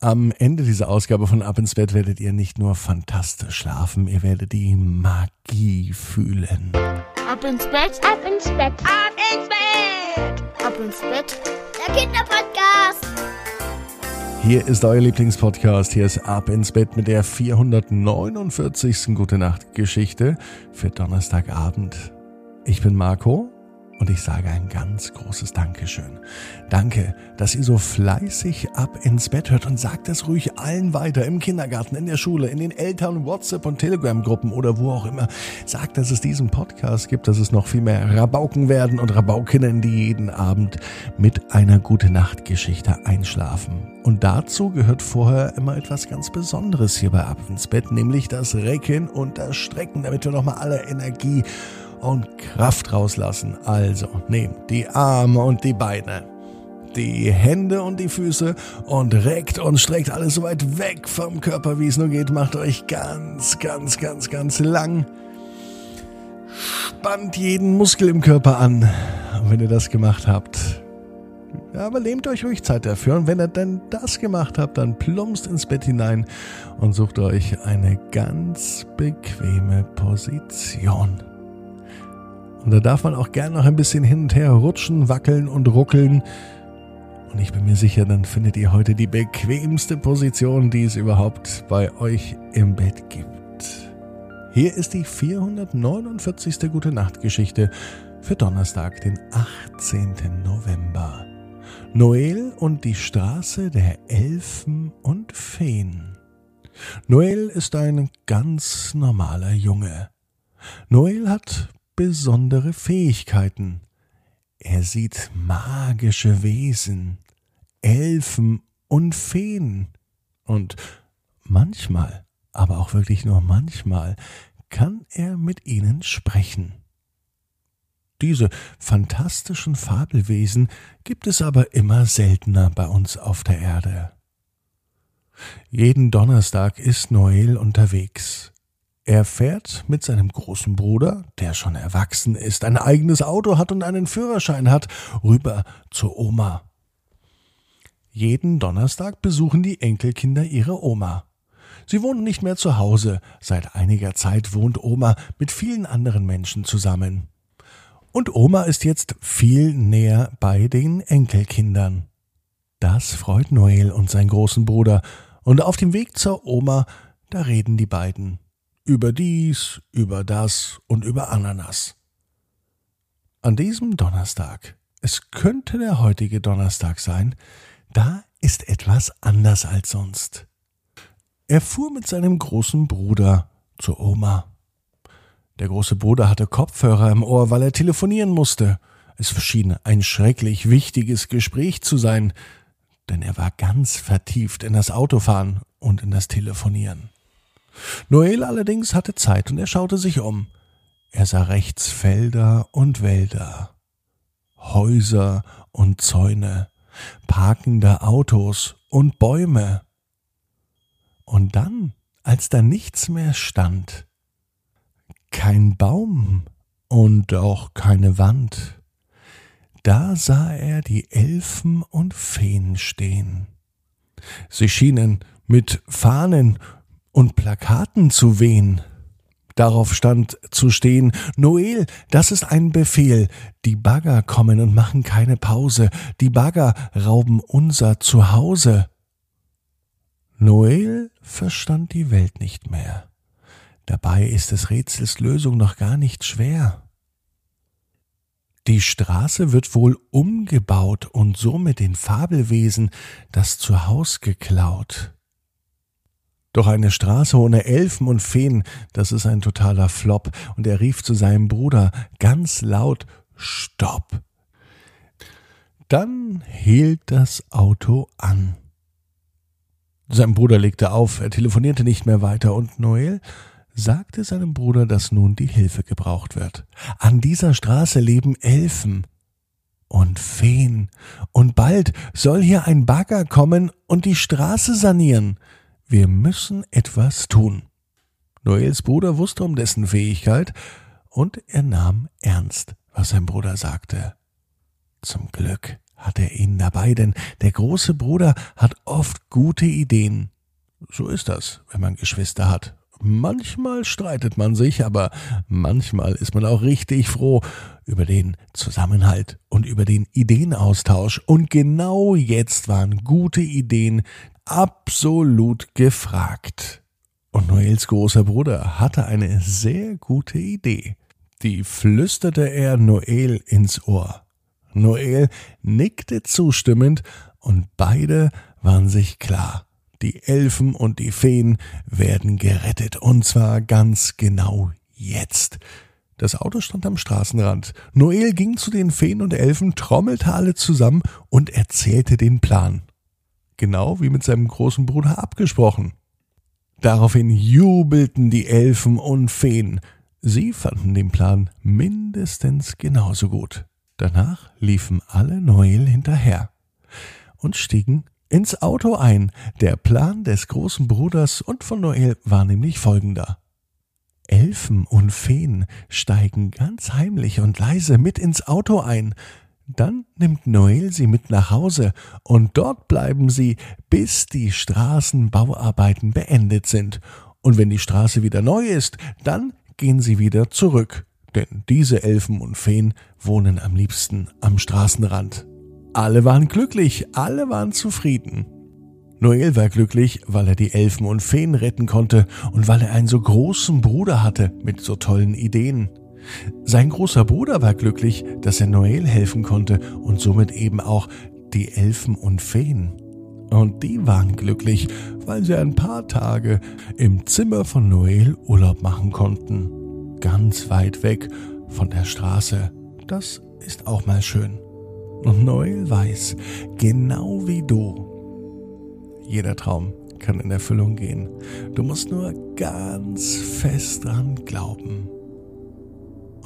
Am Ende dieser Ausgabe von Ab ins Bett werdet ihr nicht nur fantastisch schlafen, ihr werdet die Magie fühlen. Ab ins Bett, ab ins Bett, ab ins Bett, ab ins Bett. Der Kinderpodcast. Hier ist euer Lieblingspodcast. Hier ist Ab ins Bett mit der 449. Gute Nacht Geschichte für Donnerstagabend. Ich bin Marco und ich sage ein ganz großes Dankeschön. Danke, dass ihr so fleißig ab ins Bett hört und sagt es ruhig allen weiter im Kindergarten, in der Schule, in den Eltern, WhatsApp und Telegram-Gruppen oder wo auch immer. Sagt, dass es diesen Podcast gibt, dass es noch viel mehr Rabauken werden und Rabaukinnen, die jeden Abend mit einer gute Nacht-Geschichte einschlafen. Und dazu gehört vorher immer etwas ganz Besonderes hier bei Ab ins Bett, nämlich das Recken und das Strecken, damit wir nochmal alle Energie und Kraft rauslassen. Also nehmt die Arme und die Beine, die Hände und die Füße und reckt und streckt alles so weit weg vom Körper, wie es nur geht. Macht euch ganz, ganz, ganz, ganz lang. Spannt jeden Muskel im Körper an. Wenn ihr das gemacht habt, ja, aber nehmt euch ruhig Zeit dafür. Und wenn ihr dann das gemacht habt, dann plumpst ins Bett hinein und sucht euch eine ganz bequeme Position. Und da darf man auch gern noch ein bisschen hin und her rutschen, wackeln und ruckeln. Und ich bin mir sicher, dann findet ihr heute die bequemste Position, die es überhaupt bei euch im Bett gibt. Hier ist die 449. Gute Nacht Geschichte für Donnerstag, den 18. November. Noel und die Straße der Elfen und Feen. Noel ist ein ganz normaler Junge. Noel hat besondere Fähigkeiten. Er sieht magische Wesen, Elfen und Feen. Und manchmal, aber auch wirklich nur manchmal, kann er mit ihnen sprechen. Diese fantastischen Fabelwesen gibt es aber immer seltener bei uns auf der Erde. Jeden Donnerstag ist Noel unterwegs. Er fährt mit seinem großen Bruder, der schon erwachsen ist, ein eigenes Auto hat und einen Führerschein hat, rüber zur Oma. Jeden Donnerstag besuchen die Enkelkinder ihre Oma. Sie wohnen nicht mehr zu Hause, seit einiger Zeit wohnt Oma mit vielen anderen Menschen zusammen. Und Oma ist jetzt viel näher bei den Enkelkindern. Das freut Noel und seinen großen Bruder, und auf dem Weg zur Oma, da reden die beiden über dies, über das und über Ananas. An diesem Donnerstag, es könnte der heutige Donnerstag sein, da ist etwas anders als sonst. Er fuhr mit seinem großen Bruder zur Oma. Der große Bruder hatte Kopfhörer im Ohr, weil er telefonieren musste. Es schien ein schrecklich wichtiges Gespräch zu sein, denn er war ganz vertieft in das Autofahren und in das Telefonieren. Noel allerdings hatte Zeit und er schaute sich um. Er sah rechts Felder und Wälder, Häuser und Zäune, parkende Autos und Bäume. Und dann, als da nichts mehr stand, kein Baum und auch keine Wand, da sah er die Elfen und Feen stehen. Sie schienen mit Fahnen und Plakaten zu wehen. Darauf stand zu stehen, Noel, das ist ein Befehl. Die Bagger kommen und machen keine Pause. Die Bagger rauben unser Zuhause. Noel verstand die Welt nicht mehr. Dabei ist des Rätsels Lösung noch gar nicht schwer. Die Straße wird wohl umgebaut und somit den Fabelwesen das Zuhaus geklaut. Doch eine Straße ohne Elfen und Feen, das ist ein totaler Flop. Und er rief zu seinem Bruder ganz laut Stopp. Dann hielt das Auto an. Sein Bruder legte auf, er telefonierte nicht mehr weiter und Noel sagte seinem Bruder, dass nun die Hilfe gebraucht wird. An dieser Straße leben Elfen und Feen, und bald soll hier ein Bagger kommen und die Straße sanieren. Wir müssen etwas tun. Noels Bruder wusste um dessen Fähigkeit und er nahm ernst, was sein Bruder sagte. Zum Glück hat er ihn dabei, denn der große Bruder hat oft gute Ideen. So ist das, wenn man Geschwister hat. Manchmal streitet man sich, aber manchmal ist man auch richtig froh über den Zusammenhalt und über den Ideenaustausch. Und genau jetzt waren gute Ideen absolut gefragt. Und Noels großer Bruder hatte eine sehr gute Idee. Die flüsterte er Noel ins Ohr. Noel nickte zustimmend und beide waren sich klar. Die Elfen und die Feen werden gerettet und zwar ganz genau jetzt. Das Auto stand am Straßenrand. Noel ging zu den Feen und Elfen, trommelte alle zusammen und erzählte den Plan. Genau wie mit seinem großen Bruder abgesprochen. Daraufhin jubelten die Elfen und Feen. Sie fanden den Plan mindestens genauso gut. Danach liefen alle Noel hinterher und stiegen ins Auto ein. Der Plan des großen Bruders und von Noel war nämlich folgender. Elfen und Feen steigen ganz heimlich und leise mit ins Auto ein. Dann nimmt Noel sie mit nach Hause und dort bleiben sie, bis die Straßenbauarbeiten beendet sind. Und wenn die Straße wieder neu ist, dann gehen sie wieder zurück. Denn diese Elfen und Feen wohnen am liebsten am Straßenrand. Alle waren glücklich, alle waren zufrieden. Noel war glücklich, weil er die Elfen und Feen retten konnte und weil er einen so großen Bruder hatte mit so tollen Ideen. Sein großer Bruder war glücklich, dass er Noel helfen konnte und somit eben auch die Elfen und Feen. Und die waren glücklich, weil sie ein paar Tage im Zimmer von Noel Urlaub machen konnten. Ganz weit weg von der Straße. Das ist auch mal schön. Und Noel weiß, genau wie du, jeder Traum kann in Erfüllung gehen. Du musst nur ganz fest dran glauben.